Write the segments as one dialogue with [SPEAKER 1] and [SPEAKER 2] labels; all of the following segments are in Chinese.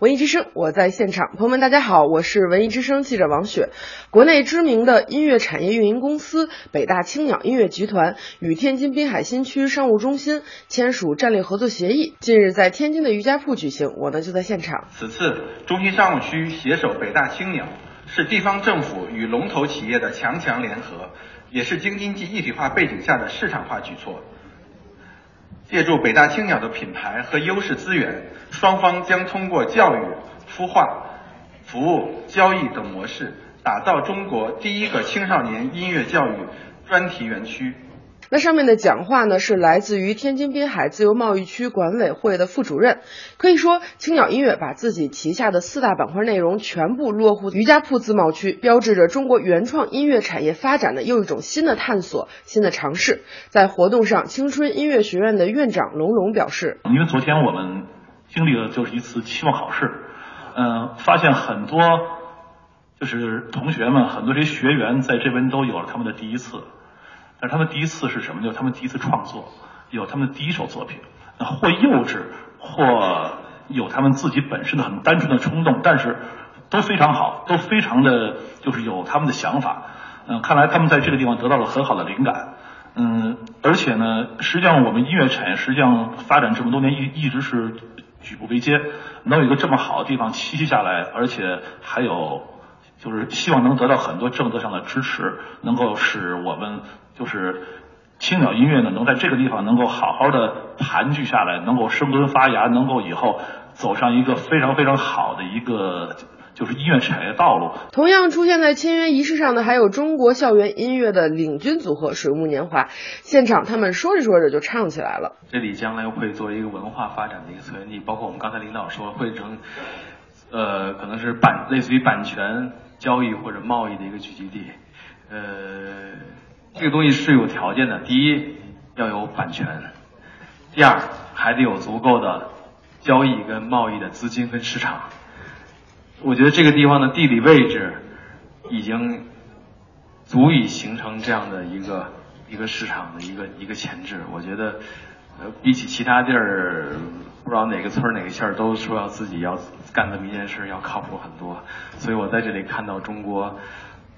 [SPEAKER 1] 文艺之声，我在现场。朋友们，大家好，我是文艺之声记者王雪。国内知名的音乐产业运营公司北大青鸟音乐集团与天津滨海新区商务中心签署战略合作协议，近日在天津的瑜伽铺举行，我呢就在现场。
[SPEAKER 2] 此次中心商务区携手北大青鸟，是地方政府与龙头企业的强强联合，也是京津冀一体化背景下的市场化举措。借助北大青鸟的品牌和优势资源，双方将通过教育、孵化、服务、交易等模式，打造中国第一个青少年音乐教育专题园区。
[SPEAKER 1] 那上面的讲话呢，是来自于天津滨海自由贸易区管委会的副主任。可以说，青鸟音乐把自己旗下的四大板块内容全部落户瑜伽铺自贸区，标志着中国原创音乐产业发展的又一种新的探索、新的尝试。在活动上，青春音乐学院的院长龙龙表示：“
[SPEAKER 3] 因为昨天我们经历了就是一次期末考试，嗯，发现很多就是同学们，很多这些学员在这边都有了他们的第一次。”但是他们第一次是什么？就是他们第一次创作，有他们的第一首作品，或幼稚，或有他们自己本身的很单纯的冲动，但是都非常好，都非常的就是有他们的想法。嗯，看来他们在这个地方得到了很好的灵感。嗯，而且呢，实际上我们音乐产业实际上发展这么多年，一一直是举步维艰，能有一个这么好的地方栖息下来，而且还有。就是希望能得到很多政策上的支持，能够使我们就是青鸟音乐呢，能在这个地方能够好好的盘踞下来，能够生根发芽，能够以后走上一个非常非常好的一个就是音乐产业道路。
[SPEAKER 1] 同样出现在签约仪式上的还有中国校园音乐的领军组合水木年华，现场他们说着说着就唱起来了。
[SPEAKER 4] 这里将来会作为一个文化发展的一个策源地，包括我们刚才领导说会成，呃，可能是版类似于版权。交易或者贸易的一个聚集地，呃，这个东西是有条件的。第一要有版权，第二还得有足够的交易跟贸易的资金跟市场。我觉得这个地方的地理位置已经足以形成这样的一个一个市场的一个一个潜质。我觉得，呃，比起其他地儿。不知道哪个村哪个县都说要自己要干这么一件事要靠谱很多，所以我在这里看到中国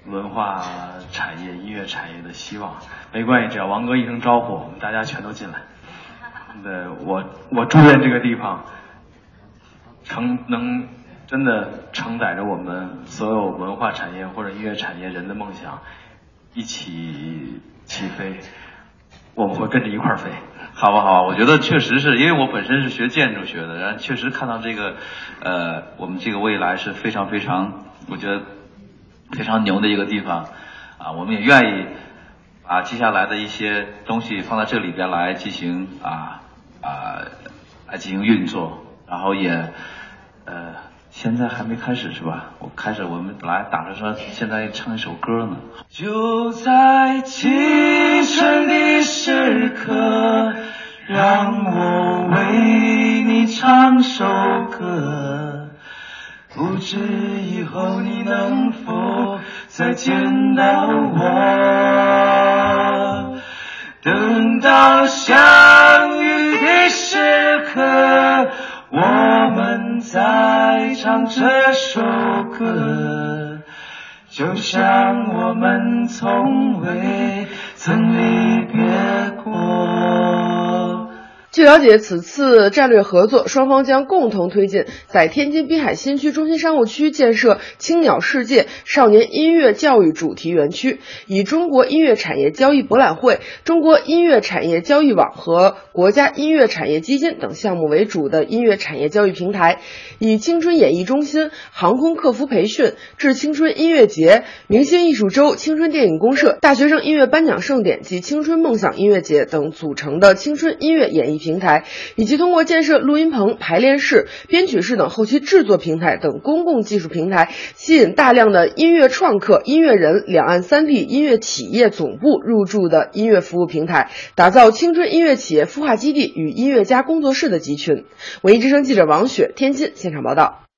[SPEAKER 4] 文化产业、音乐产业的希望。没关系，只要王哥一声招呼，我们大家全都进来。对，我我祝愿这个地方承能真的承载着我们所有文化产业或者音乐产业人的梦想一起起飞，我们会跟着一块儿飞。
[SPEAKER 5] 好不好？我觉得确实是因为我本身是学建筑学的，然后确实看到这个，呃，我们这个未来是非常非常，我觉得非常牛的一个地方，啊，我们也愿意把接下来的一些东西放在这里边来进行啊啊来进行运作，然后也呃现在还没开始是吧？我开始我们本来打算说现在唱一首歌呢。
[SPEAKER 6] 就在青春的时刻。让我为你唱首歌，不知以后你能否再见到我。等到相遇的时刻，我我们在唱这首歌，就像我们从未曾离
[SPEAKER 1] 据了解，此次战略合作，双方将共同推进在天津滨海新区中心商务区建设青鸟世界少年音乐教育主题园区，以中国音乐产业交易博览会、中国音乐产业交易网和国家音乐产业基金等项目为主的音乐产业交易平台，以青春演艺中心、航空客服培训、致青春音乐节、明星艺术周、青春电影公社、大学生音乐颁奖盛典及青春梦想音乐节等组成的青春音乐演艺。平平台，以及通过建设录音棚、排练室、编曲室等后期制作平台等公共技术平台，吸引大量的音乐创客、音乐人、两岸三地音乐企业总部入驻的音乐服务平台，打造青春音乐企业孵化基地与音乐家工作室的集群。文艺之声记者王雪，天津现场报道。